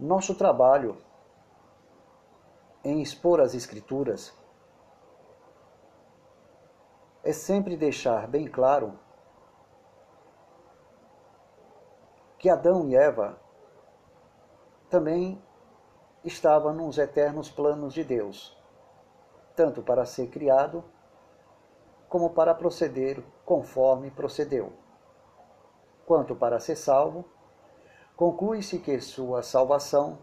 Nosso trabalho em expor as Escrituras é sempre deixar bem claro que Adão e Eva também estavam nos eternos planos de Deus, tanto para ser criado como para proceder conforme procedeu. Quanto para ser salvo, conclui-se que sua salvação,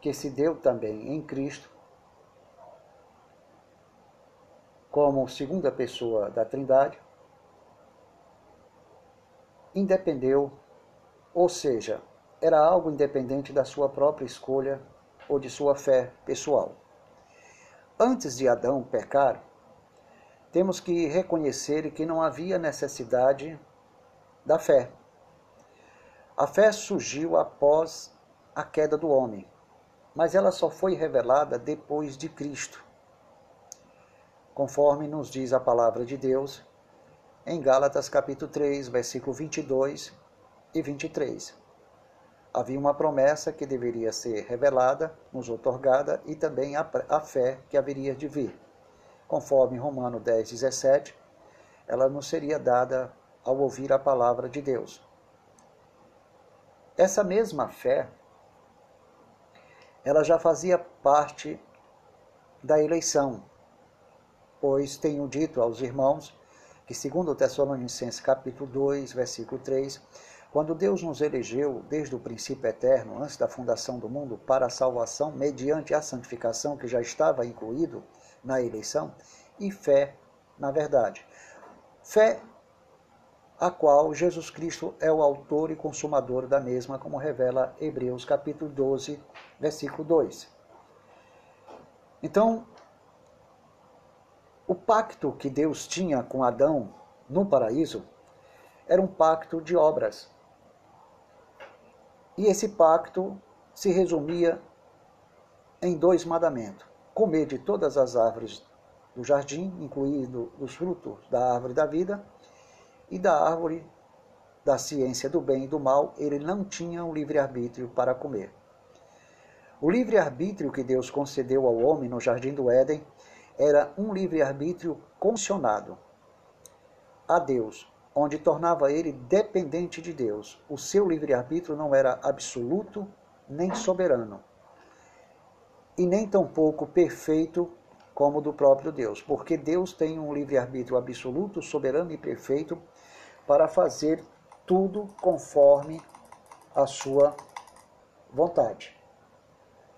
que se deu também em Cristo, como segunda pessoa da Trindade, independeu ou seja, era algo independente da sua própria escolha ou de sua fé pessoal. Antes de Adão pecar, temos que reconhecer que não havia necessidade da fé. A fé surgiu após a queda do homem, mas ela só foi revelada depois de Cristo, conforme nos diz a palavra de Deus em Gálatas capítulo 3, versículo 22 e 23. Havia uma promessa que deveria ser revelada, nos otorgada, e também a, a fé que haveria de vir. Conforme Romano 10, 17, ela nos seria dada ao ouvir a palavra de Deus. Essa mesma fé, ela já fazia parte da eleição, pois tenho dito aos irmãos que, segundo Tessalonicenses capítulo 2, versículo 3, quando Deus nos elegeu desde o princípio eterno, antes da fundação do mundo, para a salvação, mediante a santificação que já estava incluído na eleição, e fé na verdade. Fé a qual Jesus Cristo é o autor e consumador da mesma, como revela Hebreus capítulo 12, versículo 2. Então, o pacto que Deus tinha com Adão no paraíso era um pacto de obras. E esse pacto se resumia em dois mandamentos: comer de todas as árvores do jardim, incluindo os frutos da árvore da vida e da árvore da ciência do bem e do mal, ele não tinha um livre-arbítrio para comer. O livre-arbítrio que Deus concedeu ao homem no jardim do Éden era um livre-arbítrio condicionado a Deus, onde tornava ele dependente de Deus. O seu livre-arbítrio não era absoluto nem soberano, e nem tampouco perfeito como o do próprio Deus, porque Deus tem um livre-arbítrio absoluto, soberano e perfeito para fazer tudo conforme a sua vontade.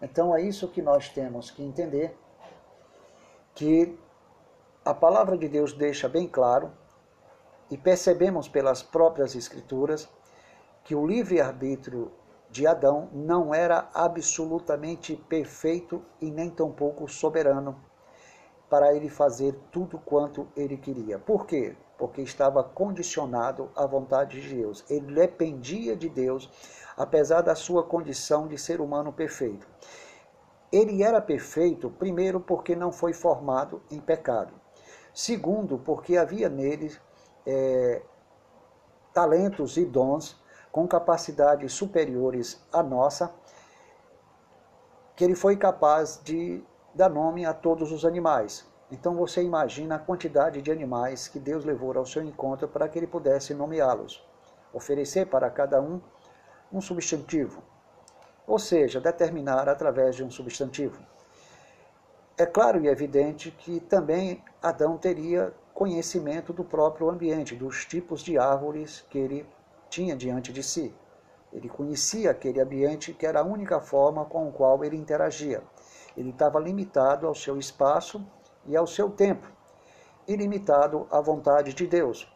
Então é isso que nós temos que entender, que a palavra de Deus deixa bem claro e percebemos pelas próprias Escrituras que o livre-arbítrio de Adão não era absolutamente perfeito e nem tampouco soberano para ele fazer tudo quanto ele queria. Por quê? Porque estava condicionado à vontade de Deus. Ele dependia de Deus, apesar da sua condição de ser humano perfeito. Ele era perfeito, primeiro, porque não foi formado em pecado. Segundo, porque havia nele é, talentos e dons com capacidades superiores à nossa, que ele foi capaz de dar nome a todos os animais. Então você imagina a quantidade de animais que Deus levou ao seu encontro para que ele pudesse nomeá-los, oferecer para cada um um substantivo, ou seja, determinar através de um substantivo. É claro e evidente que também Adão teria conhecimento do próprio ambiente, dos tipos de árvores que ele tinha diante de si. Ele conhecia aquele ambiente que era a única forma com o qual ele interagia. Ele estava limitado ao seu espaço e ao seu tempo, ilimitado à vontade de Deus.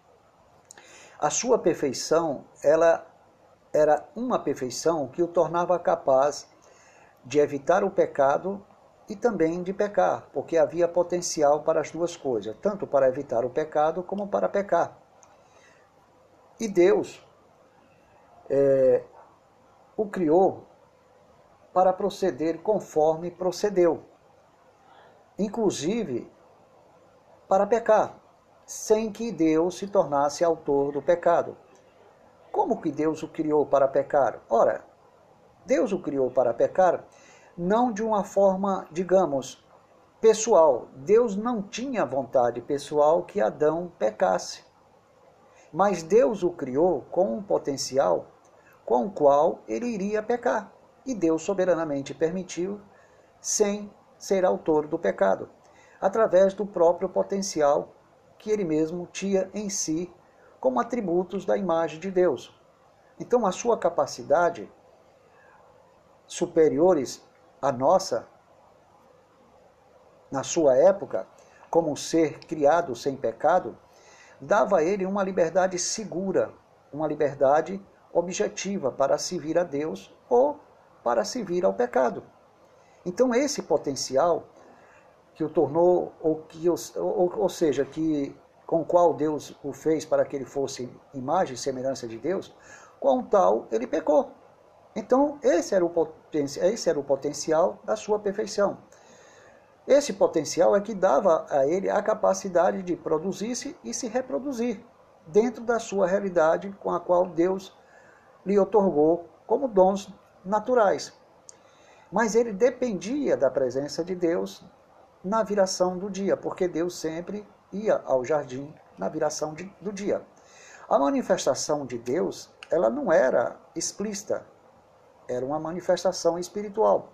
A sua perfeição, ela era uma perfeição que o tornava capaz de evitar o pecado e também de pecar, porque havia potencial para as duas coisas, tanto para evitar o pecado como para pecar. E Deus é, o criou para proceder conforme procedeu, inclusive para pecar, sem que Deus se tornasse autor do pecado. Como que Deus o criou para pecar? Ora, Deus o criou para pecar, não de uma forma, digamos, pessoal. Deus não tinha vontade pessoal que Adão pecasse. Mas Deus o criou com um potencial com o qual ele iria pecar. E Deus soberanamente permitiu, sem ser autor do pecado, através do próprio potencial que ele mesmo tinha em si como atributos da imagem de Deus. Então, a sua capacidade superiores à nossa, na sua época, como um ser criado sem pecado, dava a ele uma liberdade segura, uma liberdade objetiva para servir a Deus ou para servir ao pecado. Então, esse potencial que o tornou, ou, que, ou, ou seja, que com o qual Deus o fez para que ele fosse imagem e semelhança de Deus, com tal ele pecou. Então, esse era, o esse era o potencial da sua perfeição. Esse potencial é que dava a ele a capacidade de produzir-se e se reproduzir dentro da sua realidade com a qual Deus lhe otorgou como dons naturais. Mas ele dependia da presença de Deus na viração do dia, porque Deus sempre ia ao jardim na viração de, do dia. A manifestação de Deus, ela não era explícita, era uma manifestação espiritual.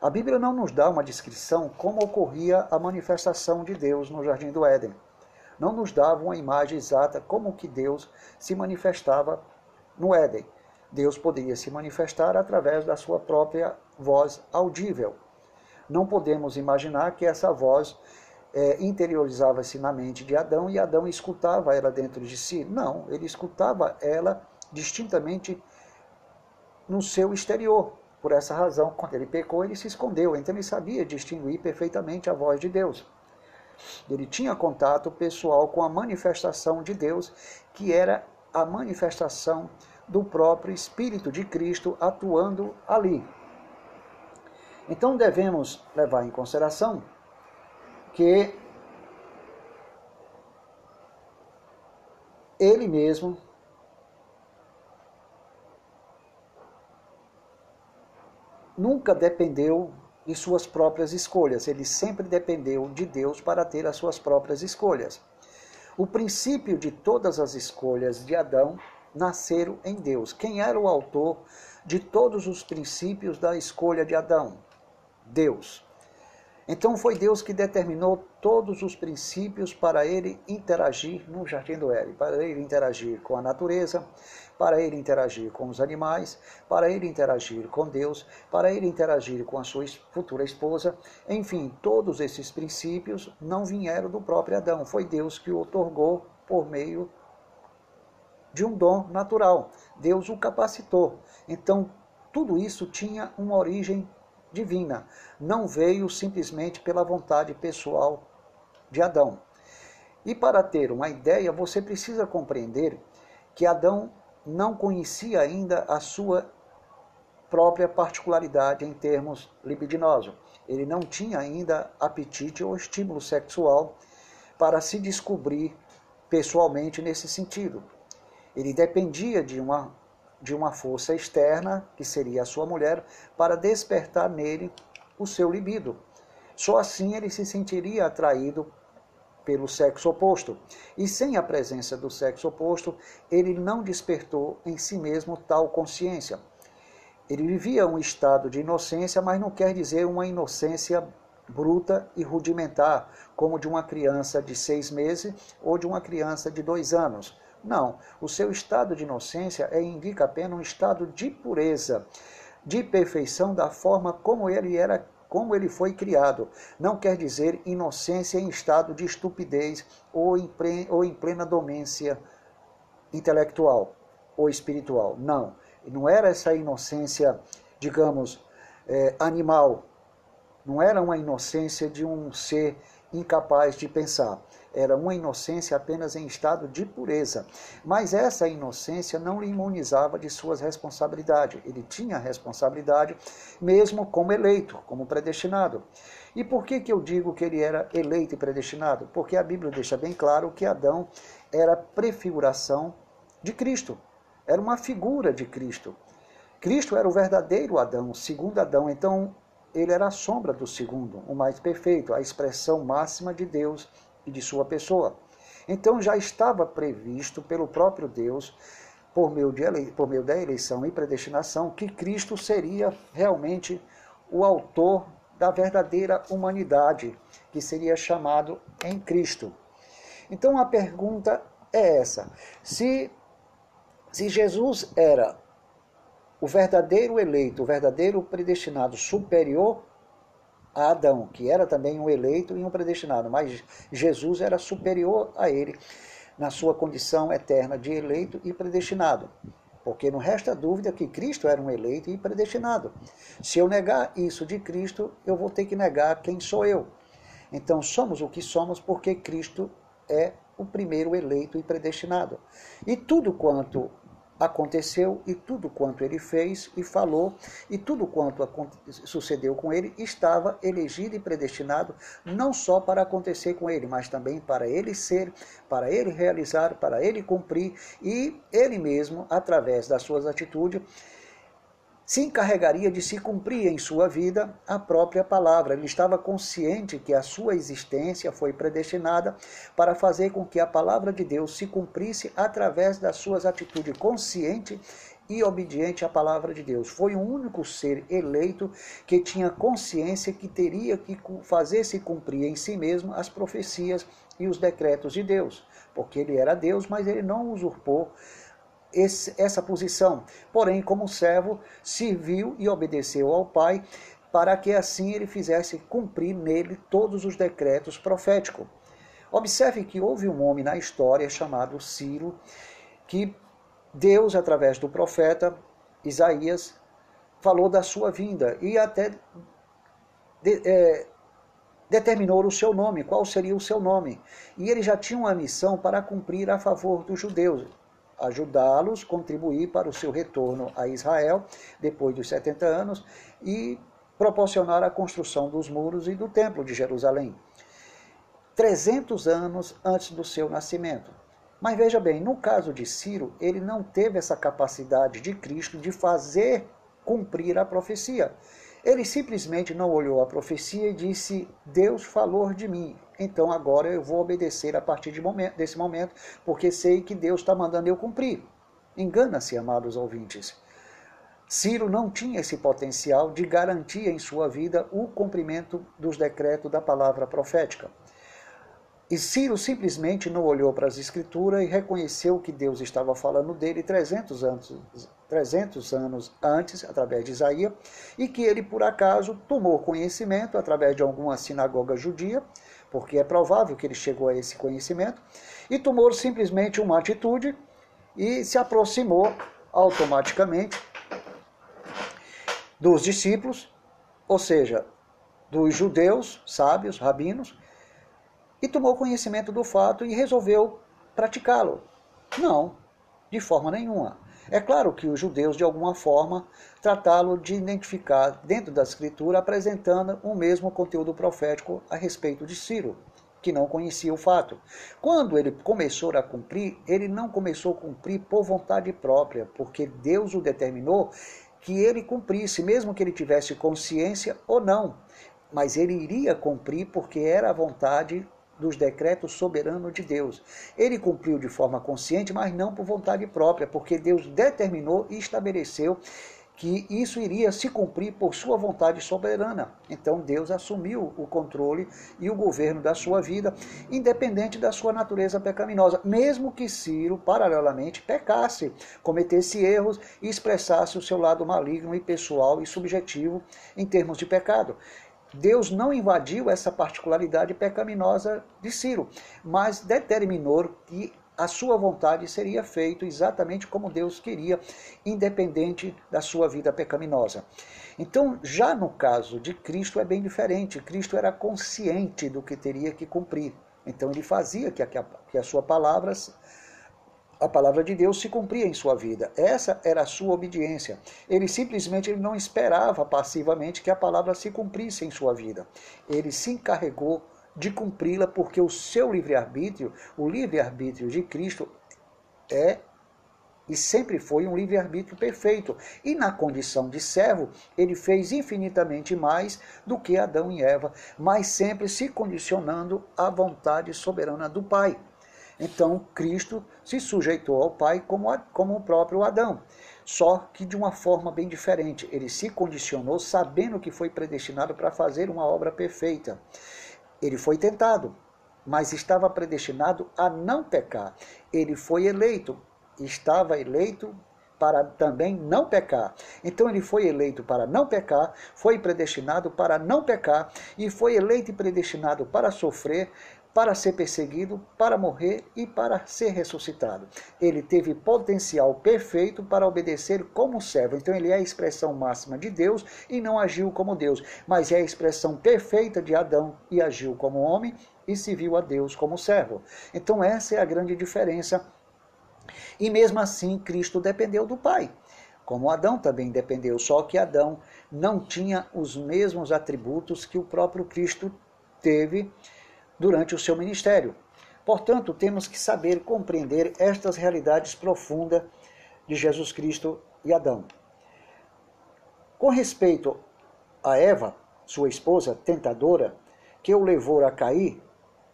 A Bíblia não nos dá uma descrição como ocorria a manifestação de Deus no jardim do Éden. Não nos dava uma imagem exata como que Deus se manifestava no Éden. Deus poderia se manifestar através da sua própria voz audível. Não podemos imaginar que essa voz é, interiorizava-se na mente de Adão e Adão escutava ela dentro de si. Não, ele escutava ela distintamente no seu exterior. Por essa razão, quando ele pecou, ele se escondeu. Então ele sabia distinguir perfeitamente a voz de Deus. Ele tinha contato pessoal com a manifestação de Deus, que era a manifestação do próprio Espírito de Cristo atuando ali. Então devemos levar em consideração que ele mesmo nunca dependeu de suas próprias escolhas, ele sempre dependeu de Deus para ter as suas próprias escolhas. O princípio de todas as escolhas de Adão nasceram em Deus. Quem era o autor de todos os princípios da escolha de Adão? Deus. Então foi Deus que determinou todos os princípios para ele interagir no jardim do Éden, para ele interagir com a natureza, para ele interagir com os animais, para ele interagir com Deus, para ele interagir com a sua futura esposa. Enfim, todos esses princípios não vieram do próprio Adão, foi Deus que o otorgou por meio de um dom natural. Deus o capacitou. Então, tudo isso tinha uma origem divina, não veio simplesmente pela vontade pessoal de Adão. E para ter uma ideia, você precisa compreender que Adão não conhecia ainda a sua própria particularidade em termos libidinosos. Ele não tinha ainda apetite ou estímulo sexual para se descobrir pessoalmente nesse sentido. Ele dependia de uma de uma força externa, que seria a sua mulher, para despertar nele o seu libido. Só assim ele se sentiria atraído pelo sexo oposto. E sem a presença do sexo oposto, ele não despertou em si mesmo tal consciência. Ele vivia um estado de inocência, mas não quer dizer uma inocência bruta e rudimentar, como de uma criança de seis meses ou de uma criança de dois anos. Não, o seu estado de inocência é, indica apenas um estado de pureza, de perfeição da forma como ele era, como ele foi criado. Não quer dizer inocência em estado de estupidez ou em, ou em plena domência intelectual ou espiritual. Não, não era essa inocência, digamos, é, animal. Não era uma inocência de um ser incapaz de pensar era uma inocência apenas em estado de pureza. Mas essa inocência não lhe imunizava de suas responsabilidades. Ele tinha responsabilidade mesmo como eleito, como predestinado. E por que, que eu digo que ele era eleito e predestinado? Porque a Bíblia deixa bem claro que Adão era prefiguração de Cristo, era uma figura de Cristo. Cristo era o verdadeiro Adão, o segundo Adão, então ele era a sombra do segundo, o mais perfeito, a expressão máxima de Deus de sua pessoa. Então já estava previsto pelo próprio Deus, por meio, de, por meio da eleição e predestinação, que Cristo seria realmente o autor da verdadeira humanidade, que seria chamado em Cristo. Então a pergunta é essa: se, se Jesus era o verdadeiro eleito, o verdadeiro predestinado superior a Adão, que era também um eleito e um predestinado, mas Jesus era superior a ele na sua condição eterna de eleito e predestinado. Porque não resta dúvida que Cristo era um eleito e predestinado. Se eu negar isso de Cristo, eu vou ter que negar quem sou eu. Então somos o que somos porque Cristo é o primeiro eleito e predestinado. E tudo quanto aconteceu e tudo quanto ele fez e falou e tudo quanto sucedeu com ele estava elegido e predestinado não só para acontecer com ele, mas também para ele ser, para ele realizar, para ele cumprir e ele mesmo, através das suas atitudes, se encarregaria de se cumprir em sua vida a própria palavra. Ele estava consciente que a sua existência foi predestinada para fazer com que a palavra de Deus se cumprisse através das suas atitudes consciente e obediente à palavra de Deus. Foi o único ser eleito que tinha consciência que teria que fazer se cumprir em si mesmo as profecias e os decretos de Deus, porque ele era Deus, mas ele não usurpou esse, essa posição. Porém, como servo, serviu e obedeceu ao Pai, para que assim ele fizesse cumprir nele todos os decretos proféticos. Observe que houve um homem na história chamado Ciro, que Deus, através do profeta Isaías, falou da sua vinda e até de, é, determinou o seu nome, qual seria o seu nome. E ele já tinha uma missão para cumprir a favor dos judeus ajudá-los, contribuir para o seu retorno a Israel depois dos 70 anos e proporcionar a construção dos muros e do templo de Jerusalém. 300 anos antes do seu nascimento. Mas veja bem, no caso de Ciro, ele não teve essa capacidade de Cristo de fazer cumprir a profecia. Ele simplesmente não olhou a profecia e disse: Deus falou de mim, então agora eu vou obedecer a partir de momento, desse momento, porque sei que Deus está mandando eu cumprir. Engana-se, amados ouvintes. Ciro não tinha esse potencial de garantir em sua vida o cumprimento dos decretos da palavra profética. E Ciro simplesmente não olhou para as escrituras e reconheceu que Deus estava falando dele 300 anos, 300 anos antes, através de Isaías, e que ele, por acaso, tomou conhecimento através de alguma sinagoga judia, porque é provável que ele chegou a esse conhecimento, e tomou simplesmente uma atitude e se aproximou automaticamente dos discípulos, ou seja, dos judeus, sábios, rabinos, e tomou conhecimento do fato e resolveu praticá-lo. Não, de forma nenhuma. É claro que os judeus, de alguma forma, tratá-lo de identificar dentro da escritura, apresentando o mesmo conteúdo profético a respeito de Ciro, que não conhecia o fato. Quando ele começou a cumprir, ele não começou a cumprir por vontade própria, porque Deus o determinou que ele cumprisse, mesmo que ele tivesse consciência ou não. Mas ele iria cumprir porque era a vontade dos decretos soberanos de Deus. Ele cumpriu de forma consciente, mas não por vontade própria, porque Deus determinou e estabeleceu que isso iria se cumprir por sua vontade soberana. Então Deus assumiu o controle e o governo da sua vida, independente da sua natureza pecaminosa, mesmo que Ciro, paralelamente, pecasse, cometesse erros e expressasse o seu lado maligno e pessoal e subjetivo em termos de pecado. Deus não invadiu essa particularidade pecaminosa de Ciro, mas determinou que a sua vontade seria feita exatamente como Deus queria, independente da sua vida pecaminosa. Então, já no caso de Cristo é bem diferente. Cristo era consciente do que teria que cumprir. Então ele fazia que a, que a sua palavra a palavra de Deus se cumpria em sua vida. Essa era a sua obediência. Ele simplesmente ele não esperava passivamente que a palavra se cumprisse em sua vida. Ele se encarregou de cumpri-la porque o seu livre-arbítrio, o livre-arbítrio de Cristo, é e sempre foi um livre-arbítrio perfeito. E na condição de servo, ele fez infinitamente mais do que Adão e Eva, mas sempre se condicionando à vontade soberana do Pai. Então, Cristo se sujeitou ao Pai como, como o próprio Adão, só que de uma forma bem diferente. Ele se condicionou sabendo que foi predestinado para fazer uma obra perfeita. Ele foi tentado, mas estava predestinado a não pecar. Ele foi eleito, estava eleito para também não pecar. Então ele foi eleito para não pecar, foi predestinado para não pecar e foi eleito e predestinado para sofrer, para ser perseguido, para morrer e para ser ressuscitado. Ele teve potencial perfeito para obedecer como servo. Então ele é a expressão máxima de Deus e não agiu como Deus, mas é a expressão perfeita de Adão e agiu como homem e se viu a Deus como servo. Então essa é a grande diferença e mesmo assim, Cristo dependeu do Pai, como Adão também dependeu, só que Adão não tinha os mesmos atributos que o próprio Cristo teve durante o seu ministério. Portanto, temos que saber compreender estas realidades profundas de Jesus Cristo e Adão. Com respeito a Eva, sua esposa tentadora, que o levou a cair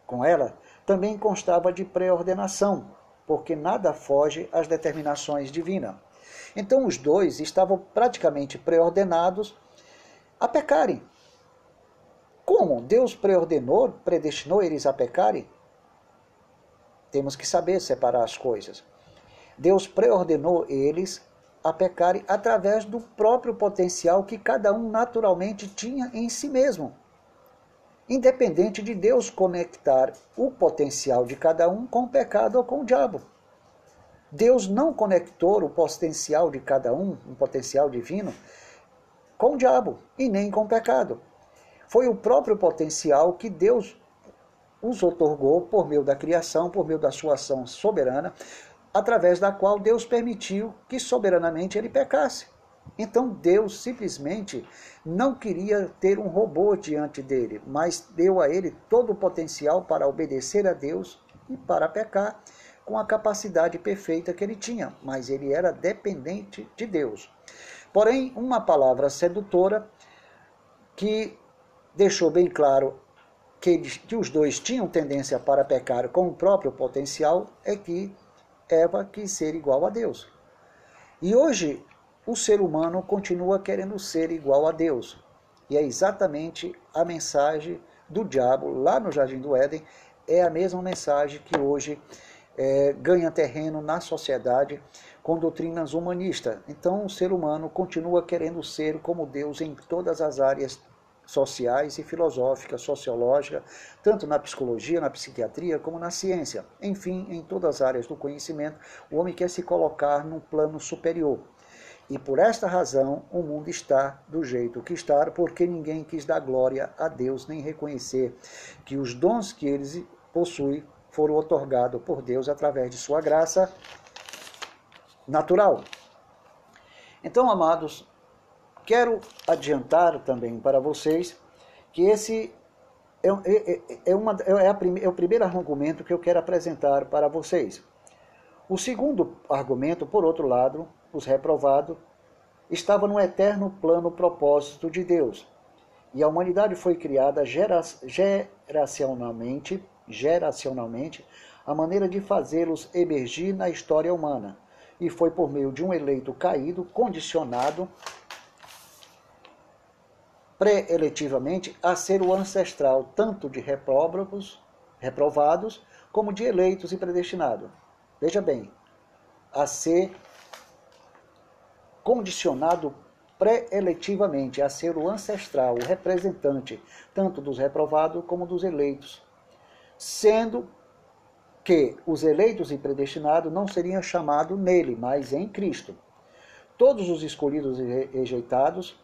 com ela, também constava de pré-ordenação, porque nada foge às determinações divinas. Então os dois estavam praticamente preordenados a pecarem. Como Deus preordenou, predestinou eles a pecarem? Temos que saber separar as coisas. Deus preordenou eles a pecarem através do próprio potencial que cada um naturalmente tinha em si mesmo independente de Deus conectar o potencial de cada um com o pecado ou com o diabo. Deus não conectou o potencial de cada um, um potencial divino, com o diabo e nem com o pecado. Foi o próprio potencial que Deus os otorgou por meio da criação, por meio da sua ação soberana, através da qual Deus permitiu que soberanamente ele pecasse. Então Deus simplesmente não queria ter um robô diante dele, mas deu a ele todo o potencial para obedecer a Deus e para pecar com a capacidade perfeita que ele tinha, mas ele era dependente de Deus. Porém, uma palavra sedutora que deixou bem claro que, eles, que os dois tinham tendência para pecar com o próprio potencial é que Eva quis ser igual a Deus. E hoje o ser humano continua querendo ser igual a Deus. E é exatamente a mensagem do diabo lá no Jardim do Éden, é a mesma mensagem que hoje é, ganha terreno na sociedade com doutrinas humanistas. Então o ser humano continua querendo ser como Deus em todas as áreas sociais e filosóficas, sociológicas, tanto na psicologia, na psiquiatria, como na ciência. Enfim, em todas as áreas do conhecimento, o homem quer se colocar num plano superior. E por esta razão o mundo está do jeito que está, porque ninguém quis dar glória a Deus nem reconhecer que os dons que eles possuem foram otorgados por Deus através de sua graça natural. Então, amados, quero adiantar também para vocês que esse é, é, é, uma, é, a, é o primeiro argumento que eu quero apresentar para vocês. O segundo argumento, por outro lado, os reprovados, estava no eterno plano propósito de Deus. E a humanidade foi criada geracionalmente, geracionalmente, a maneira de fazê-los emergir na história humana. E foi por meio de um eleito caído, condicionado pré-eletivamente a ser o ancestral tanto de reprovados, reprovados como de eleitos e predestinados. Veja bem, a ser condicionado pré-eletivamente a ser o ancestral, o representante, tanto dos reprovados como dos eleitos, sendo que os eleitos e predestinados não seriam chamados nele, mas em Cristo. Todos os escolhidos e rejeitados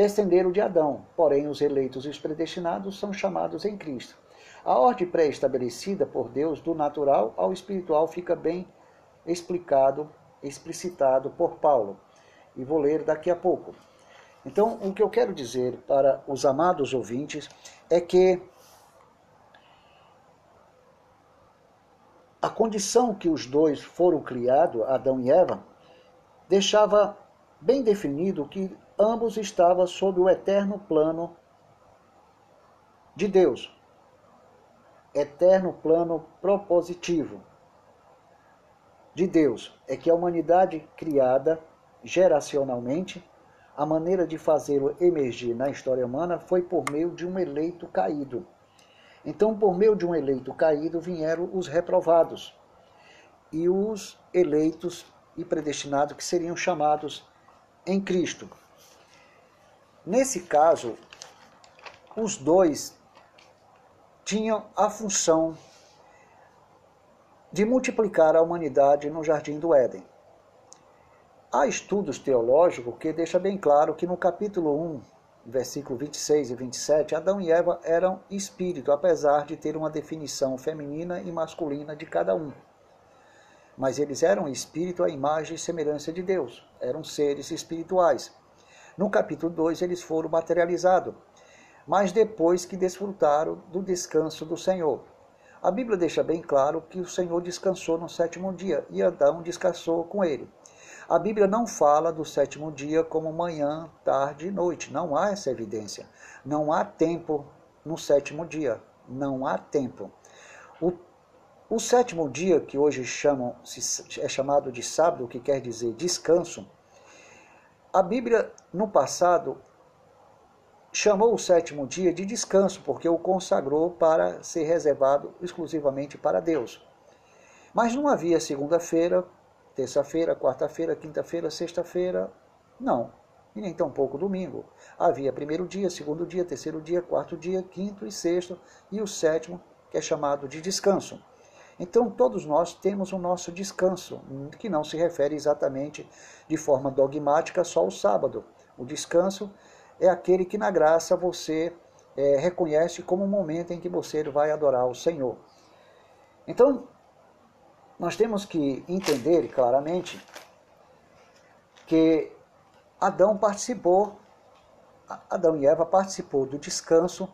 descenderam de Adão, porém os eleitos e os predestinados são chamados em Cristo. A ordem pré-estabelecida por Deus do natural ao espiritual fica bem explicado, explicitado por Paulo e vou ler daqui a pouco. Então, o que eu quero dizer para os amados ouvintes é que a condição que os dois foram criados, Adão e Eva, deixava bem definido que ambos estavam sob o eterno plano de Deus, eterno plano propositivo de Deus. É que a humanidade criada geracionalmente, a maneira de fazê-lo emergir na história humana foi por meio de um eleito caído. Então, por meio de um eleito caído, vieram os reprovados e os eleitos e predestinados que seriam chamados em Cristo. Nesse caso, os dois tinham a função de multiplicar a humanidade no jardim do Éden. Há estudos teológicos que deixam bem claro que no capítulo 1, versículo 26 e 27, Adão e Eva eram espírito, apesar de ter uma definição feminina e masculina de cada um. Mas eles eram espírito à imagem e semelhança de Deus, eram seres espirituais. No capítulo 2, eles foram materializados, mas depois que desfrutaram do descanso do Senhor. A Bíblia deixa bem claro que o Senhor descansou no sétimo dia e Adão descansou com ele. A Bíblia não fala do sétimo dia como manhã, tarde e noite. Não há essa evidência. Não há tempo no sétimo dia. Não há tempo. O, o sétimo dia, que hoje chamam, é chamado de sábado, que quer dizer descanso, a Bíblia, no passado, chamou o sétimo dia de descanso, porque o consagrou para ser reservado exclusivamente para Deus. Mas não havia segunda-feira, terça-feira, quarta-feira, quinta-feira, sexta-feira, não. E nem tampouco domingo. Havia primeiro dia, segundo dia, terceiro dia, quarto dia, quinto e sexto, e o sétimo, que é chamado de descanso. Então, todos nós temos o nosso descanso, que não se refere exatamente de forma dogmática só ao sábado. O descanso é aquele que na graça você é, reconhece como um momento em que você vai adorar o Senhor. Então, nós temos que entender claramente que Adão participou, Adão e Eva participou do descanso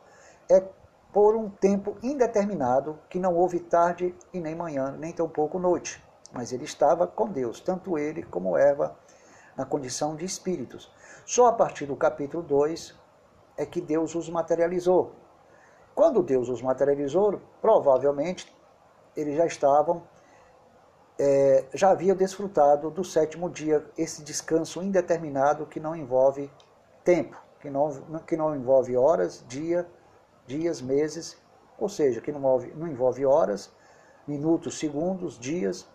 é por um tempo indeterminado, que não houve tarde e nem manhã, nem tampouco noite. Mas ele estava com Deus, tanto ele como Eva, na condição de espíritos. Só a partir do capítulo 2 é que Deus os materializou. Quando Deus os materializou, provavelmente eles já estavam é, já havia desfrutado do sétimo dia, esse descanso indeterminado que não envolve tempo, que não, que não envolve horas, dia, dias, meses, ou seja, que não envolve, não envolve horas, minutos, segundos, dias,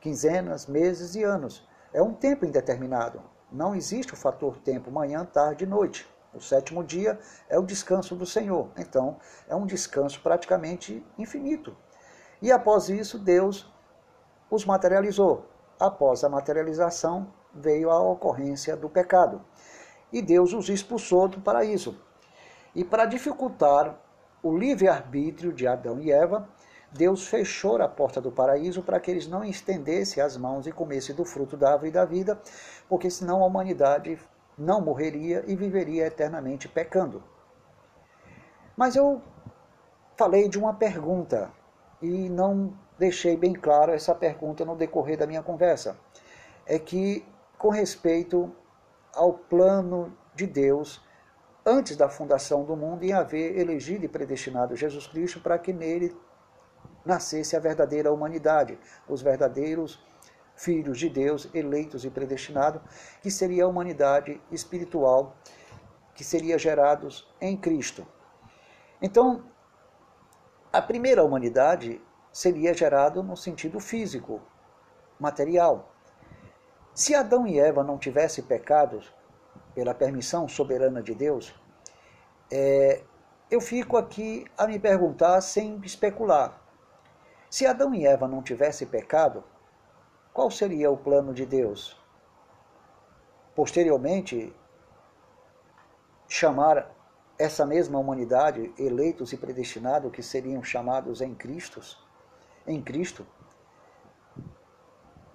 quinzenas, meses e anos. É um tempo indeterminado. Não existe o fator tempo, manhã, tarde e noite. O sétimo dia é o descanso do Senhor. Então, é um descanso praticamente infinito. E após isso, Deus os materializou. Após a materialização, veio a ocorrência do pecado. E Deus os expulsou do paraíso. E para dificultar o livre-arbítrio de Adão e Eva, Deus fechou a porta do paraíso para que eles não estendessem as mãos e comessem do fruto da árvore da vida, porque senão a humanidade não morreria e viveria eternamente pecando. Mas eu falei de uma pergunta e não deixei bem claro essa pergunta no decorrer da minha conversa. É que, com respeito ao plano de Deus, antes da fundação do mundo, em haver elegido e predestinado Jesus Cristo para que nele nascesse a verdadeira humanidade, os verdadeiros filhos de Deus, eleitos e predestinados, que seria a humanidade espiritual, que seria gerados em Cristo. Então, a primeira humanidade seria gerado no sentido físico, material. Se Adão e Eva não tivessem pecado pela permissão soberana de Deus, é, eu fico aqui a me perguntar sem especular. Se Adão e Eva não tivessem pecado, qual seria o plano de Deus? Posteriormente, chamar essa mesma humanidade, eleitos e predestinados, que seriam chamados em Cristo, em Cristo?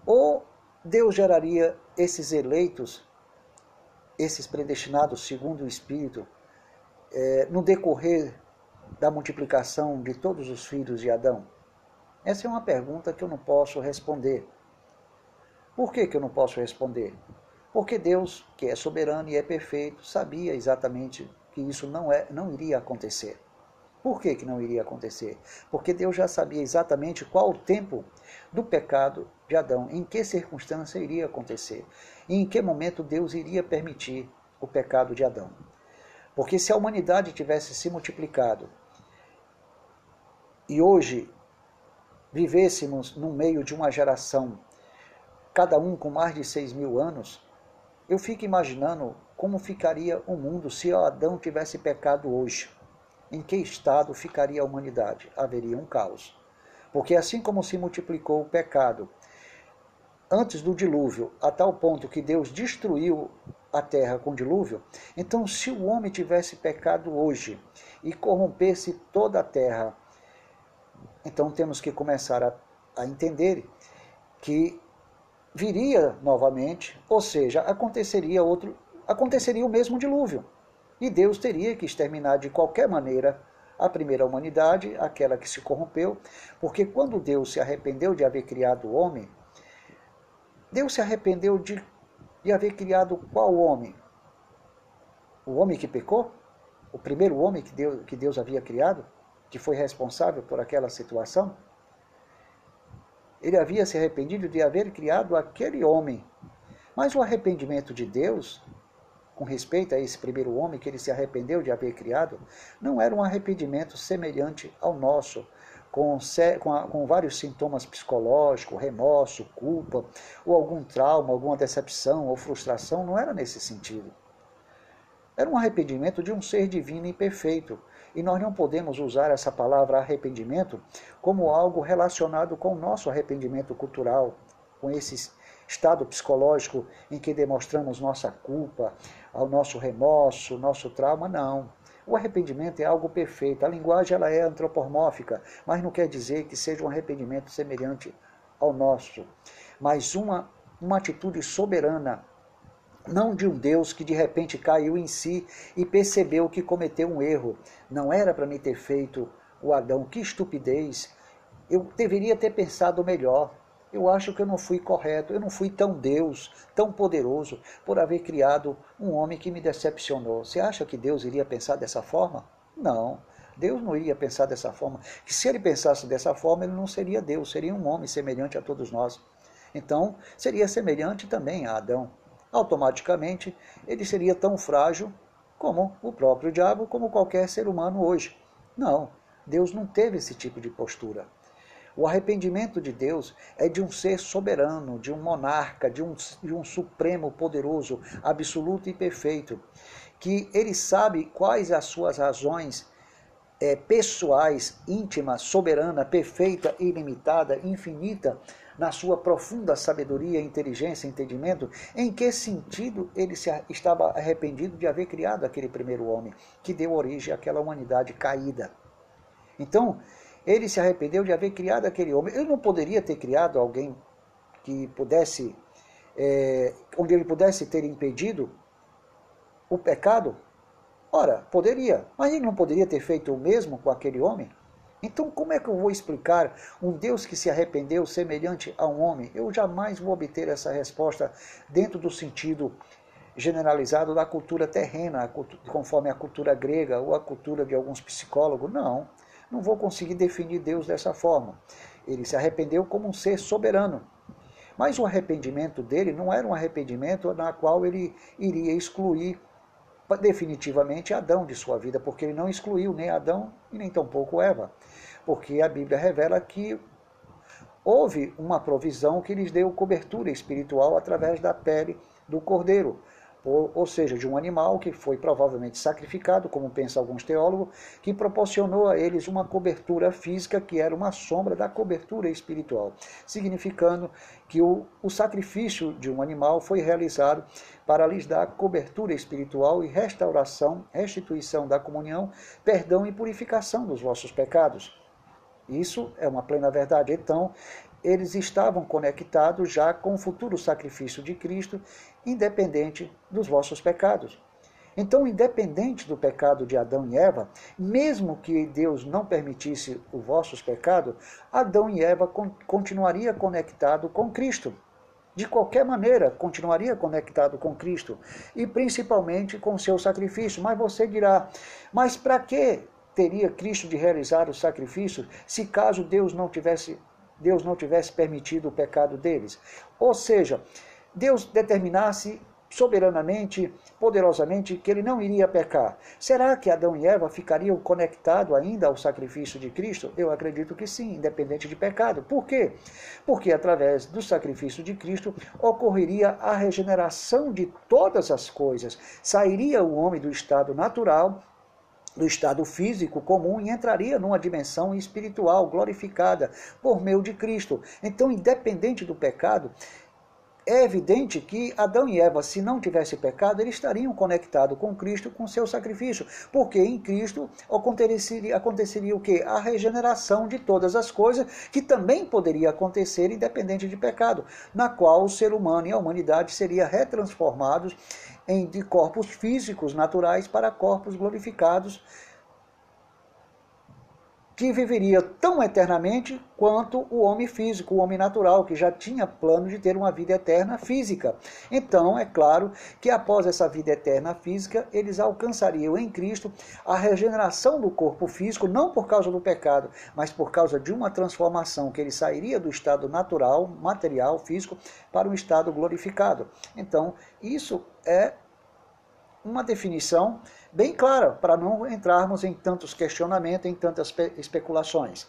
Ou Deus geraria esses eleitos, esses predestinados segundo o Espírito, é, no decorrer da multiplicação de todos os filhos de Adão? Essa é uma pergunta que eu não posso responder. Por que, que eu não posso responder? Porque Deus, que é soberano e é perfeito, sabia exatamente que isso não, é, não iria acontecer. Por que, que não iria acontecer? Porque Deus já sabia exatamente qual o tempo do pecado de Adão, em que circunstância iria acontecer, e em que momento Deus iria permitir o pecado de Adão. Porque se a humanidade tivesse se multiplicado e hoje vivêssemos no meio de uma geração, cada um com mais de seis mil anos, eu fico imaginando como ficaria o mundo se Adão tivesse pecado hoje. Em que estado ficaria a humanidade? Haveria um caos. Porque assim como se multiplicou o pecado antes do dilúvio, a tal ponto que Deus destruiu a terra com dilúvio, então se o homem tivesse pecado hoje e corrompesse toda a terra, então temos que começar a, a entender que viria novamente, ou seja, aconteceria outro, aconteceria o mesmo dilúvio. E Deus teria que exterminar de qualquer maneira a primeira humanidade, aquela que se corrompeu, porque quando Deus se arrependeu de haver criado o homem, Deus se arrependeu de, de haver criado qual homem? O homem que pecou? O primeiro homem que Deus, que Deus havia criado? Que foi responsável por aquela situação? Ele havia se arrependido de haver criado aquele homem. Mas o arrependimento de Deus, com respeito a esse primeiro homem que ele se arrependeu de haver criado, não era um arrependimento semelhante ao nosso, com, com, com vários sintomas psicológicos, remorso, culpa, ou algum trauma, alguma decepção ou frustração, não era nesse sentido. Era um arrependimento de um ser divino e. E nós não podemos usar essa palavra arrependimento como algo relacionado com o nosso arrependimento cultural, com esse estado psicológico em que demonstramos nossa culpa, ao nosso remorso, nosso trauma, não. O arrependimento é algo perfeito. A linguagem ela é antropomórfica, mas não quer dizer que seja um arrependimento semelhante ao nosso, mas uma, uma atitude soberana, não de um Deus que de repente caiu em si e percebeu que cometeu um erro. Não era para me ter feito o Adão, que estupidez. Eu deveria ter pensado melhor. Eu acho que eu não fui correto, eu não fui tão Deus, tão poderoso, por haver criado um homem que me decepcionou. Você acha que Deus iria pensar dessa forma? Não. Deus não iria pensar dessa forma. Que se ele pensasse dessa forma, ele não seria Deus, seria um homem semelhante a todos nós. Então, seria semelhante também a Adão. Automaticamente, ele seria tão frágil como o próprio diabo, como qualquer ser humano hoje. Não, Deus não teve esse tipo de postura. O arrependimento de Deus é de um ser soberano, de um monarca, de um, de um supremo poderoso, absoluto e perfeito, que ele sabe quais as suas razões é, pessoais, íntima, soberana, perfeita, ilimitada, infinita, na sua profunda sabedoria, inteligência, entendimento, em que sentido ele se estava arrependido de haver criado aquele primeiro homem, que deu origem àquela humanidade caída. Então, ele se arrependeu de haver criado aquele homem. Ele não poderia ter criado alguém que pudesse, é, onde ele pudesse ter impedido o pecado? Ora, poderia, mas ele não poderia ter feito o mesmo com aquele homem? Então, como é que eu vou explicar um Deus que se arrependeu semelhante a um homem? Eu jamais vou obter essa resposta dentro do sentido generalizado da cultura terrena, conforme a cultura grega ou a cultura de alguns psicólogos. Não não vou conseguir definir Deus dessa forma. Ele se arrependeu como um ser soberano. Mas o arrependimento dele não era um arrependimento na qual ele iria excluir definitivamente Adão de sua vida, porque ele não excluiu nem Adão e nem tampouco Eva. Porque a Bíblia revela que houve uma provisão que lhes deu cobertura espiritual através da pele do cordeiro ou, ou seja, de um animal que foi provavelmente sacrificado, como pensam alguns teólogos, que proporcionou a eles uma cobertura física que era uma sombra da cobertura espiritual, significando que o, o sacrifício de um animal foi realizado para lhes dar cobertura espiritual e restauração, restituição da comunhão, perdão e purificação dos vossos pecados. Isso é uma plena verdade. Então, eles estavam conectados já com o futuro sacrifício de Cristo, independente dos vossos pecados. Então, independente do pecado de Adão e Eva, mesmo que Deus não permitisse os vossos pecados, Adão e Eva continuaria conectado com Cristo. de qualquer maneira, continuaria conectado com Cristo e principalmente com seu sacrifício. Mas você dirá: mas para que teria Cristo de realizar o sacrifício se caso Deus não tivesse Deus não tivesse permitido o pecado deles? Ou seja, Deus determinasse soberanamente, poderosamente, que ele não iria pecar. Será que Adão e Eva ficariam conectados ainda ao sacrifício de Cristo? Eu acredito que sim, independente de pecado. Por quê? Porque através do sacrifício de Cristo ocorreria a regeneração de todas as coisas. Sairia o homem do estado natural do estado físico comum e entraria numa dimensão espiritual glorificada por meio de Cristo. Então, independente do pecado, é evidente que Adão e Eva, se não tivesse pecado, eles estariam conectados com Cristo, com seu sacrifício, porque em Cristo aconteceria, aconteceria o que? A regeneração de todas as coisas, que também poderia acontecer independente de pecado, na qual o ser humano e a humanidade seriam retransformados em, de corpos físicos naturais para corpos glorificados que viveria tão eternamente quanto o homem físico, o homem natural, que já tinha plano de ter uma vida eterna física. Então, é claro que após essa vida eterna física, eles alcançariam em Cristo a regeneração do corpo físico, não por causa do pecado, mas por causa de uma transformação, que ele sairia do estado natural, material, físico, para um estado glorificado. Então, isso é uma definição bem clara, para não entrarmos em tantos questionamentos, em tantas especulações.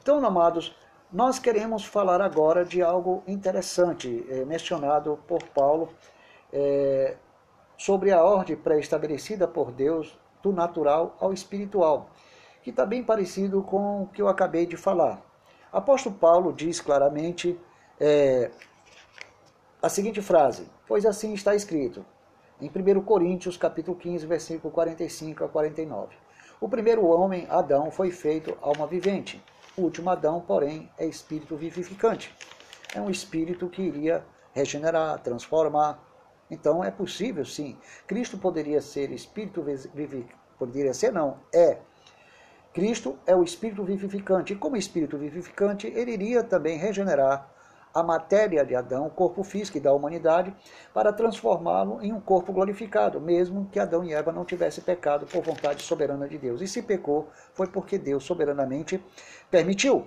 Então, amados, nós queremos falar agora de algo interessante, é, mencionado por Paulo, é, sobre a ordem pré-estabelecida por Deus do natural ao espiritual, que está bem parecido com o que eu acabei de falar. Apóstolo Paulo diz claramente é, a seguinte frase: Pois assim está escrito, em 1 Coríntios, capítulo 15, versículo 45 a 49. O primeiro homem, Adão, foi feito alma vivente. O último Adão, porém, é espírito vivificante. É um espírito que iria regenerar, transformar. Então é possível, sim. Cristo poderia ser espírito vivificante. Poderia ser, não. É. Cristo é o espírito vivificante. E como espírito vivificante, ele iria também regenerar a matéria de Adão, o corpo físico da humanidade, para transformá-lo em um corpo glorificado, mesmo que Adão e Eva não tivessem pecado por vontade soberana de Deus. E se pecou, foi porque Deus soberanamente permitiu.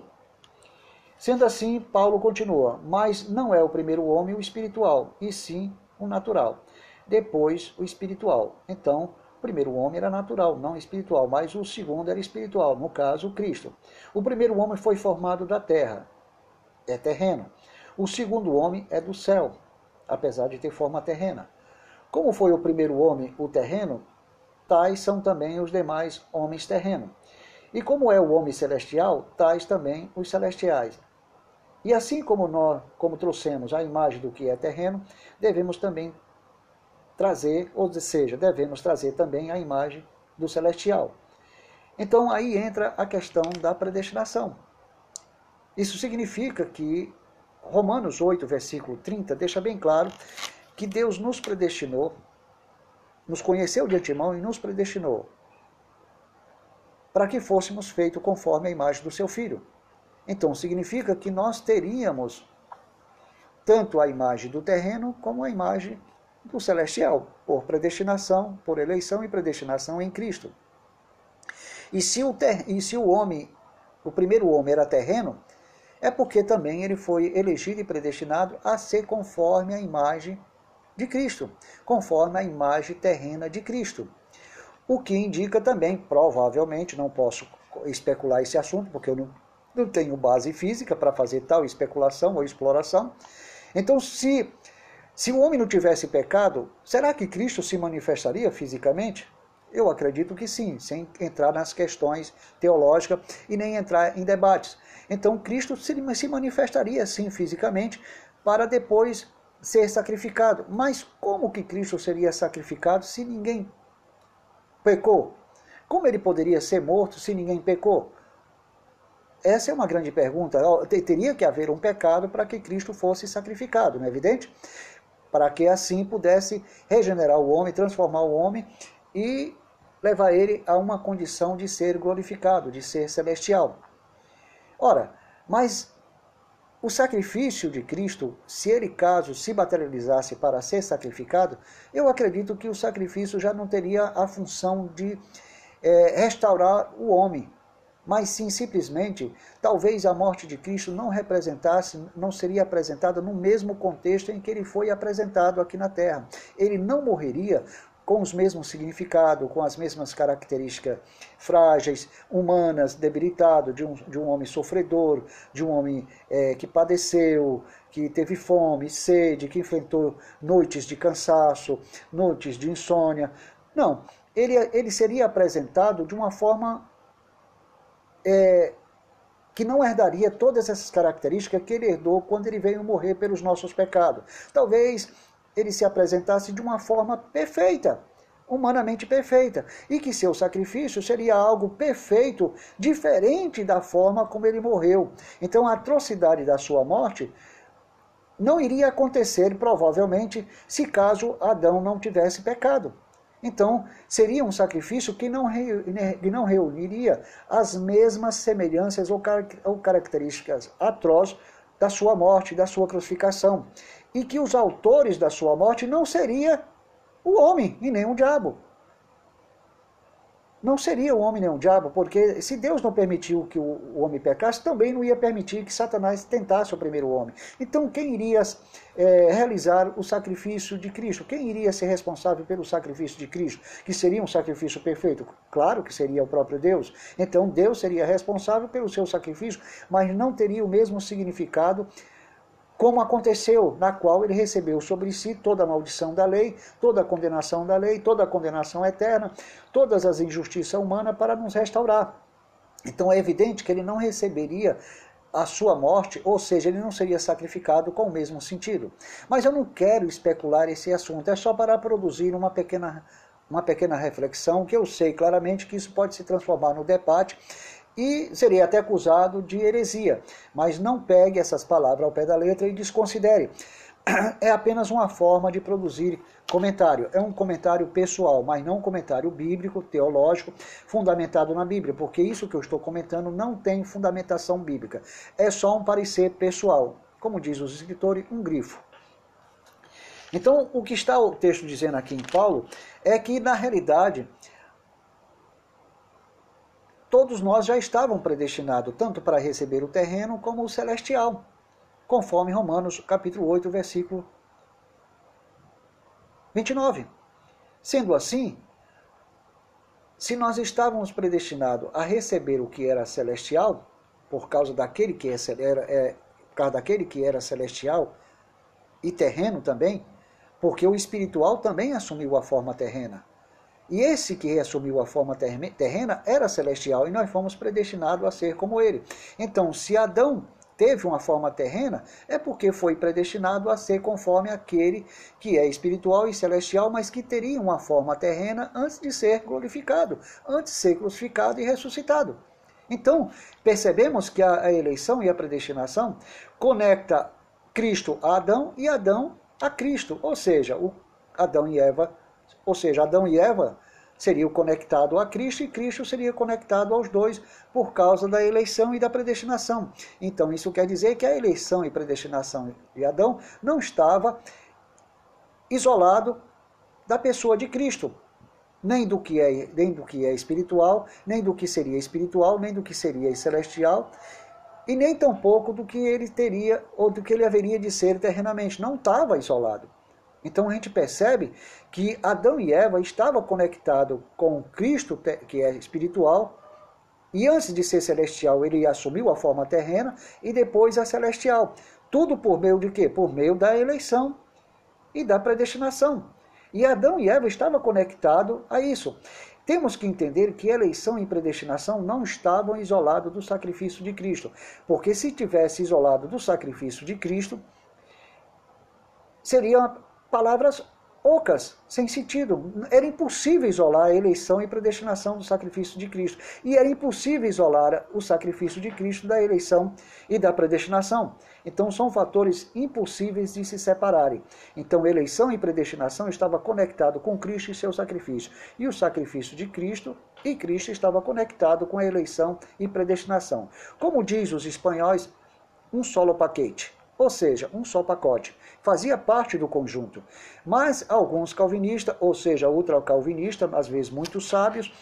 Sendo assim, Paulo continua: Mas não é o primeiro homem o espiritual, e sim o natural. Depois, o espiritual. Então, o primeiro homem era natural, não espiritual, mas o segundo era espiritual, no caso, Cristo. O primeiro homem foi formado da terra, é terreno. O segundo homem é do céu, apesar de ter forma terrena. Como foi o primeiro homem o terreno, tais são também os demais homens terrenos. E como é o homem celestial, tais também os celestiais. E assim como nós, como trouxemos a imagem do que é terreno, devemos também trazer, ou seja, devemos trazer também a imagem do celestial. Então aí entra a questão da predestinação. Isso significa que Romanos 8, versículo 30, deixa bem claro que Deus nos predestinou, nos conheceu de antemão e nos predestinou para que fôssemos feitos conforme a imagem do seu Filho. Então significa que nós teríamos tanto a imagem do terreno como a imagem do celestial, por predestinação, por eleição e predestinação em Cristo. E se o, ter, e se o homem, o primeiro homem era terreno, é porque também ele foi elegido e predestinado a ser conforme a imagem de Cristo, conforme a imagem terrena de Cristo. O que indica também, provavelmente, não posso especular esse assunto, porque eu não, não tenho base física para fazer tal especulação ou exploração. Então, se, se o homem não tivesse pecado, será que Cristo se manifestaria fisicamente? Eu acredito que sim, sem entrar nas questões teológicas e nem entrar em debates. Então Cristo se manifestaria assim fisicamente para depois ser sacrificado. Mas como que Cristo seria sacrificado se ninguém pecou? Como ele poderia ser morto se ninguém pecou? Essa é uma grande pergunta. Teria que haver um pecado para que Cristo fosse sacrificado, não é evidente? Para que assim pudesse regenerar o homem, transformar o homem e levar ele a uma condição de ser glorificado, de ser celestial. Ora, mas o sacrifício de Cristo, se ele caso se materializasse para ser sacrificado, eu acredito que o sacrifício já não teria a função de é, restaurar o homem, mas sim simplesmente, talvez a morte de Cristo não representasse, não seria apresentada no mesmo contexto em que ele foi apresentado aqui na Terra. Ele não morreria com os mesmos significados, com as mesmas características frágeis, humanas, debilitado, de um, de um homem sofredor, de um homem é, que padeceu, que teve fome, sede, que enfrentou noites de cansaço, noites de insônia. Não, ele, ele seria apresentado de uma forma é, que não herdaria todas essas características que ele herdou quando ele veio morrer pelos nossos pecados. Talvez ele se apresentasse de uma forma perfeita, humanamente perfeita, e que seu sacrifício seria algo perfeito, diferente da forma como ele morreu. Então a atrocidade da sua morte não iria acontecer, provavelmente, se caso Adão não tivesse pecado. Então, seria um sacrifício que não, que não reuniria as mesmas semelhanças ou, características atrozes da sua morte, da sua crucificação e que os autores da sua morte não seria o homem e nem o diabo. Não seria o homem nem o diabo, porque se Deus não permitiu que o homem pecasse, também não ia permitir que Satanás tentasse o homem. Então, quem iria é, realizar o sacrifício de Cristo? Quem iria ser responsável pelo sacrifício de Cristo? Que seria um sacrifício perfeito? Claro que seria o próprio Deus. Então, Deus seria responsável pelo seu sacrifício, mas não teria o mesmo significado como aconteceu, na qual ele recebeu sobre si toda a maldição da lei, toda a condenação da lei, toda a condenação eterna, todas as injustiças humanas para nos restaurar. Então é evidente que ele não receberia a sua morte, ou seja, ele não seria sacrificado com o mesmo sentido. Mas eu não quero especular esse assunto, é só para produzir uma pequena, uma pequena reflexão, que eu sei claramente que isso pode se transformar no debate e seria até acusado de heresia. Mas não pegue essas palavras ao pé da letra e desconsidere. É apenas uma forma de produzir comentário. É um comentário pessoal, mas não um comentário bíblico, teológico, fundamentado na Bíblia, porque isso que eu estou comentando não tem fundamentação bíblica. É só um parecer pessoal. Como diz os escritores, um grifo. Então, o que está o texto dizendo aqui em Paulo é que, na realidade, todos nós já estavam predestinados tanto para receber o terreno como o celestial, conforme Romanos capítulo 8, versículo 29. Sendo assim, se nós estávamos predestinados a receber o que era celestial, por causa daquele que era, é, por causa daquele que era celestial e terreno também, porque o espiritual também assumiu a forma terrena. E esse que assumiu a forma terrena era celestial e nós fomos predestinados a ser como ele. Então, se Adão teve uma forma terrena, é porque foi predestinado a ser conforme aquele que é espiritual e celestial, mas que teria uma forma terrena antes de ser glorificado, antes de ser crucificado e ressuscitado. Então, percebemos que a eleição e a predestinação conecta Cristo a Adão e Adão a Cristo, ou seja, Adão e Eva ou seja, Adão e Eva seriam conectados a Cristo e Cristo seria conectado aos dois por causa da eleição e da predestinação. Então, isso quer dizer que a eleição e predestinação de Adão não estava isolado da pessoa de Cristo, nem do que é, nem do que é espiritual, nem do que seria espiritual, nem do que seria celestial, e nem tampouco do que ele teria ou do que ele haveria de ser eternamente. Não estava isolado. Então a gente percebe que Adão e Eva estavam conectados com Cristo, que é espiritual, e antes de ser celestial, ele assumiu a forma terrena e depois a celestial. Tudo por meio de quê? Por meio da eleição e da predestinação. E Adão e Eva estavam conectados a isso. Temos que entender que eleição e predestinação não estavam isolados do sacrifício de Cristo, porque se tivesse isolado do sacrifício de Cristo, seria palavras ocas, sem sentido. Era impossível isolar a eleição e predestinação do sacrifício de Cristo. E era impossível isolar o sacrifício de Cristo da eleição e da predestinação. Então são fatores impossíveis de se separarem. Então eleição e predestinação estava conectado com Cristo e seu sacrifício. E o sacrifício de Cristo e Cristo estava conectado com a eleição e predestinação. Como diz os espanhóis, um solo paquete, ou seja, um só pacote. Fazia parte do conjunto. Mas alguns calvinistas, ou seja, ultracalvinistas, às vezes muito sábios,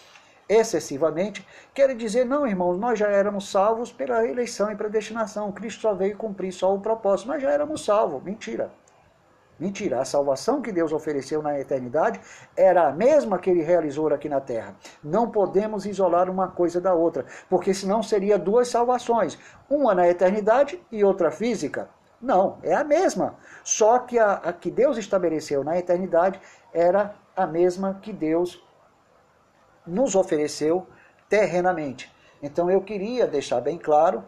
excessivamente, querem dizer, não, irmãos, nós já éramos salvos pela eleição e predestinação. Cristo só veio cumprir só o propósito. Nós já éramos salvos. Mentira. Mentira, a salvação que Deus ofereceu na eternidade era a mesma que ele realizou aqui na terra. Não podemos isolar uma coisa da outra, porque senão seria duas salvações, uma na eternidade e outra física. Não, é a mesma. Só que a, a que Deus estabeleceu na eternidade era a mesma que Deus nos ofereceu terrenamente. Então eu queria deixar bem claro,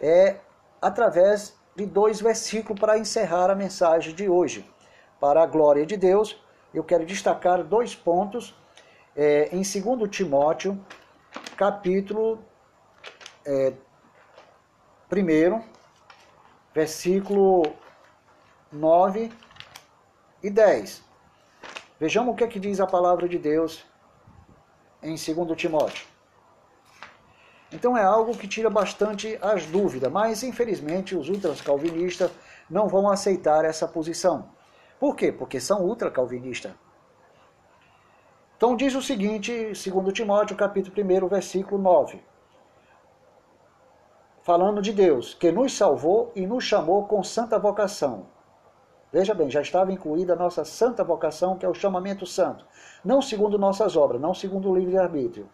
é através de dois versículos para encerrar a mensagem de hoje. Para a glória de Deus, eu quero destacar dois pontos é, em 2 Timóteo, capítulo é, 1, versículo 9 e 10. Vejamos o que, é que diz a palavra de Deus em 2 Timóteo. Então é algo que tira bastante as dúvidas, mas infelizmente os ultras calvinistas não vão aceitar essa posição. Por quê? Porque são ultra calvinistas. Então diz o seguinte, 2 Timóteo, capítulo 1, versículo 9. Falando de Deus, que nos salvou e nos chamou com santa vocação. Veja bem, já estava incluída a nossa santa vocação, que é o chamamento santo. Não segundo nossas obras, não segundo o livre-arbítrio,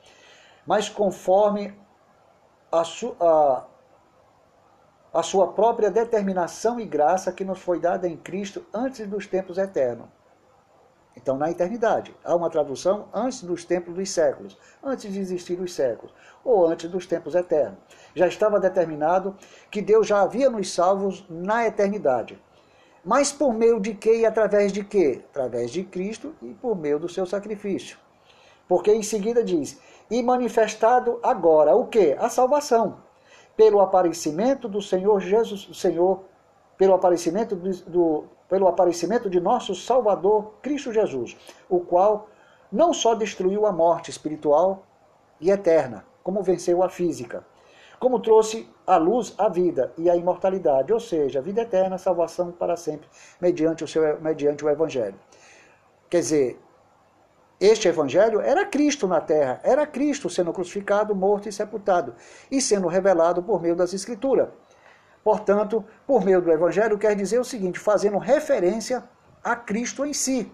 mas conforme a, su, a, a sua própria determinação e graça que nos foi dada em Cristo antes dos tempos eternos. Então, na eternidade. Há uma tradução antes dos tempos dos séculos, antes de existir os séculos, ou antes dos tempos eternos. Já estava determinado que Deus já havia nos salvos na eternidade. Mas por meio de que e através de que? Através de Cristo e por meio do seu sacrifício. Porque em seguida diz: e manifestado agora o que? A salvação, pelo aparecimento do Senhor Jesus, Senhor, pelo aparecimento do, do, pelo aparecimento de nosso Salvador Cristo Jesus, o qual não só destruiu a morte espiritual e eterna, como venceu a física, como trouxe à luz a vida e a imortalidade, ou seja, a vida eterna, salvação para sempre, mediante o, seu, mediante o Evangelho. Quer dizer, este evangelho era Cristo na terra, era Cristo sendo crucificado, morto e sepultado, e sendo revelado por meio das Escrituras. Portanto, por meio do evangelho, quer dizer o seguinte: fazendo referência a Cristo em si,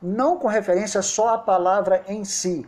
não com referência só à palavra em si.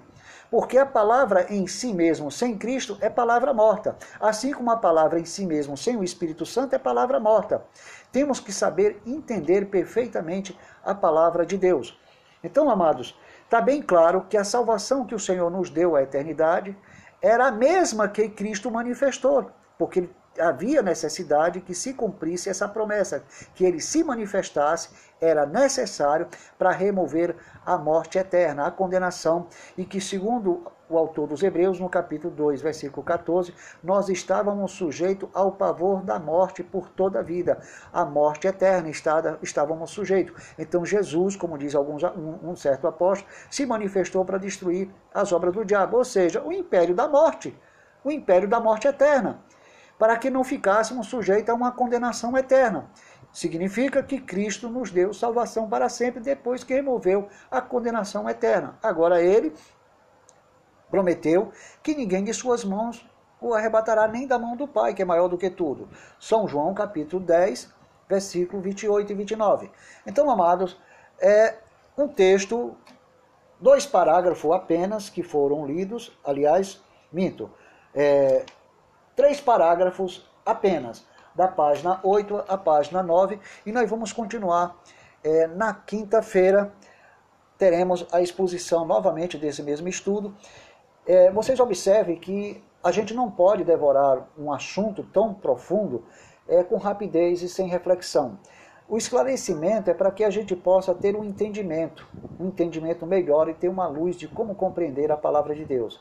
Porque a palavra em si mesmo, sem Cristo, é palavra morta. Assim como a palavra em si mesmo, sem o Espírito Santo, é palavra morta. Temos que saber entender perfeitamente a palavra de Deus. Então, amados, Está bem claro que a salvação que o Senhor nos deu à eternidade era a mesma que Cristo manifestou, porque havia necessidade que se cumprisse essa promessa, que ele se manifestasse, era necessário para remover a morte eterna, a condenação, e que, segundo o autor dos Hebreus, no capítulo 2, versículo 14, nós estávamos sujeitos ao pavor da morte por toda a vida. A morte eterna estávamos sujeitos. Então Jesus, como diz alguns, um, certo apóstolo, se manifestou para destruir as obras do diabo, ou seja, o império da morte, o império da morte eterna, para que não ficássemos sujeitos a uma condenação eterna. Significa que Cristo nos deu salvação para sempre depois que removeu a condenação eterna. Agora ele prometeu que ninguém de suas mãos o arrebatará nem da mão do Pai, que é maior do que tudo. São João capítulo 10, versículo 28 e 29. Então, amados, é um texto, dois parágrafos apenas que foram lidos, aliás, minto, é, três parágrafos apenas, da página 8 à página 9, e nós vamos continuar é, na quinta-feira. Teremos a exposição novamente desse mesmo estudo é, vocês observem que a gente não pode devorar um assunto tão profundo é, com rapidez e sem reflexão. O esclarecimento é para que a gente possa ter um entendimento, um entendimento melhor e ter uma luz de como compreender a palavra de Deus.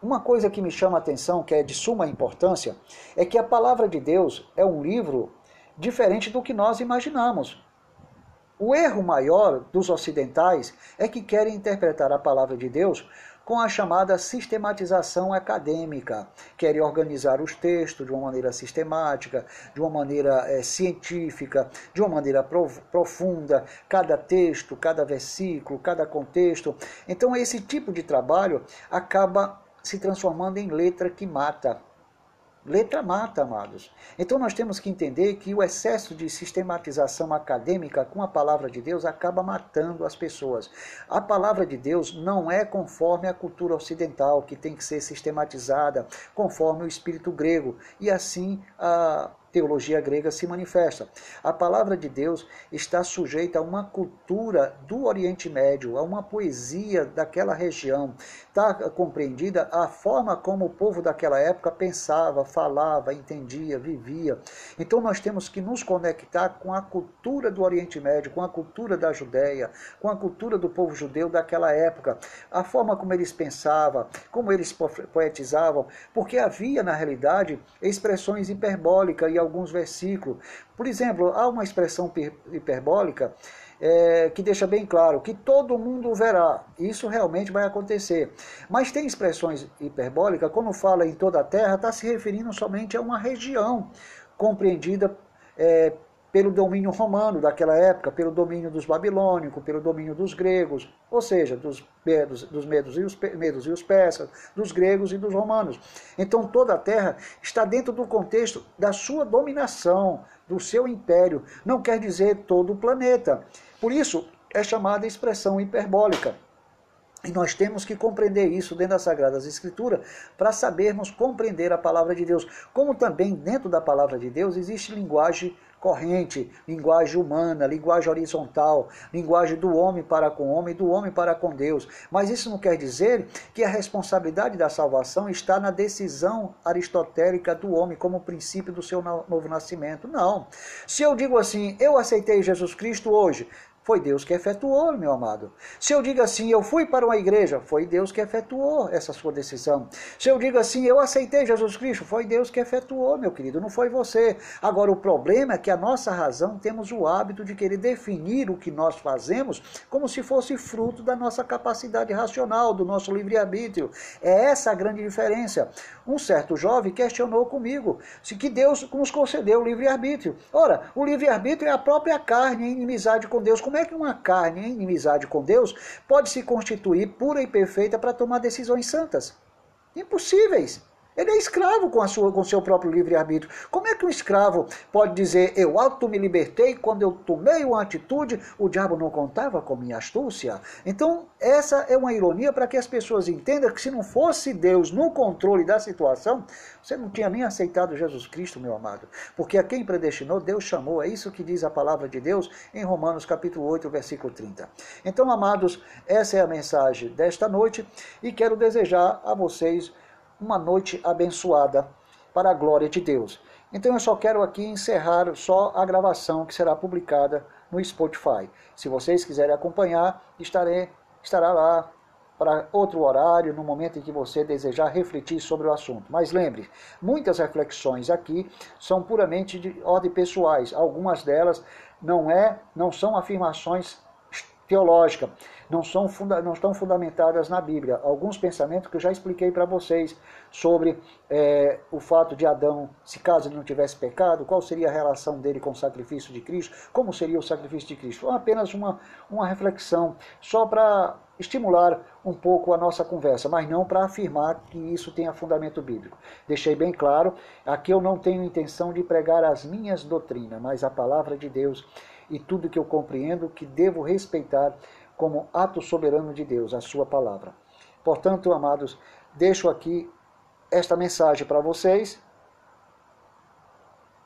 Uma coisa que me chama a atenção, que é de suma importância, é que a palavra de Deus é um livro diferente do que nós imaginamos. O erro maior dos ocidentais é que querem interpretar a palavra de Deus com a chamada sistematização acadêmica. Querem organizar os textos de uma maneira sistemática, de uma maneira é, científica, de uma maneira profunda, cada texto, cada versículo, cada contexto. Então, esse tipo de trabalho acaba se transformando em letra que mata. Letra mata, amados. Então nós temos que entender que o excesso de sistematização acadêmica com a palavra de Deus acaba matando as pessoas. A palavra de Deus não é conforme a cultura ocidental, que tem que ser sistematizada conforme o espírito grego. E assim a teologia grega se manifesta. A palavra de Deus está sujeita a uma cultura do Oriente Médio, a uma poesia daquela região. Está compreendida a forma como o povo daquela época pensava, falava, entendia, vivia. Então nós temos que nos conectar com a cultura do Oriente Médio, com a cultura da Judéia, com a cultura do povo judeu daquela época, a forma como eles pensavam, como eles poetizavam, porque havia na realidade expressões hiperbólicas e alguns versículos. Por exemplo, há uma expressão hiperbólica é, que deixa bem claro que todo mundo verá. Isso realmente vai acontecer. Mas tem expressões hiperbólicas, quando fala em toda a terra, está se referindo somente a uma região compreendida é, pelo domínio romano daquela época, pelo domínio dos babilônicos, pelo domínio dos gregos, ou seja, dos medos, dos medos, e os, medos e os persas, dos gregos e dos romanos. Então toda a terra está dentro do contexto da sua dominação, do seu império. Não quer dizer todo o planeta. Por isso é chamada expressão hiperbólica. E nós temos que compreender isso dentro das Sagradas Escrituras para sabermos compreender a palavra de Deus. Como também dentro da palavra de Deus existe linguagem corrente, linguagem humana, linguagem horizontal, linguagem do homem para com o homem, do homem para com Deus. Mas isso não quer dizer que a responsabilidade da salvação está na decisão aristotélica do homem como princípio do seu novo nascimento. Não. Se eu digo assim, eu aceitei Jesus Cristo hoje, foi Deus que efetuou, meu amado. Se eu digo assim, eu fui para uma igreja, foi Deus que efetuou essa sua decisão. Se eu digo assim, eu aceitei Jesus Cristo, foi Deus que efetuou, meu querido, não foi você. Agora, o problema é que a nossa razão temos o hábito de querer definir o que nós fazemos como se fosse fruto da nossa capacidade racional, do nosso livre-arbítrio. É essa a grande diferença. Um certo jovem questionou comigo se que Deus nos concedeu o livre-arbítrio. Ora, o livre-arbítrio é a própria carne em inimizade com Deus. Como é que uma carne em inimizade com Deus pode se constituir pura e perfeita para tomar decisões santas? Impossíveis. Ele é escravo com, a sua, com seu próprio livre-arbítrio. Como é que um escravo pode dizer, eu auto me libertei, quando eu tomei uma atitude, o diabo não contava com minha astúcia? Então, essa é uma ironia para que as pessoas entendam que se não fosse Deus no controle da situação, você não tinha nem aceitado Jesus Cristo, meu amado. Porque a quem predestinou, Deus chamou. É isso que diz a palavra de Deus em Romanos capítulo 8, versículo 30. Então, amados, essa é a mensagem desta noite e quero desejar a vocês uma noite abençoada para a glória de Deus. Então eu só quero aqui encerrar só a gravação que será publicada no Spotify. Se vocês quiserem acompanhar, estarei, estará lá para outro horário, no momento em que você desejar refletir sobre o assunto. Mas lembre, muitas reflexões aqui são puramente de ordem pessoais. Algumas delas não é, não são afirmações teológicas não, são funda não estão fundamentadas na Bíblia. Alguns pensamentos que eu já expliquei para vocês sobre é, o fato de Adão, se caso ele não tivesse pecado, qual seria a relação dele com o sacrifício de Cristo, como seria o sacrifício de Cristo. Apenas uma, uma reflexão, só para estimular um pouco a nossa conversa, mas não para afirmar que isso tenha fundamento bíblico. Deixei bem claro, aqui eu não tenho intenção de pregar as minhas doutrinas, mas a palavra de Deus e tudo que eu compreendo que devo respeitar como ato soberano de Deus, a sua palavra. Portanto, amados, deixo aqui esta mensagem para vocês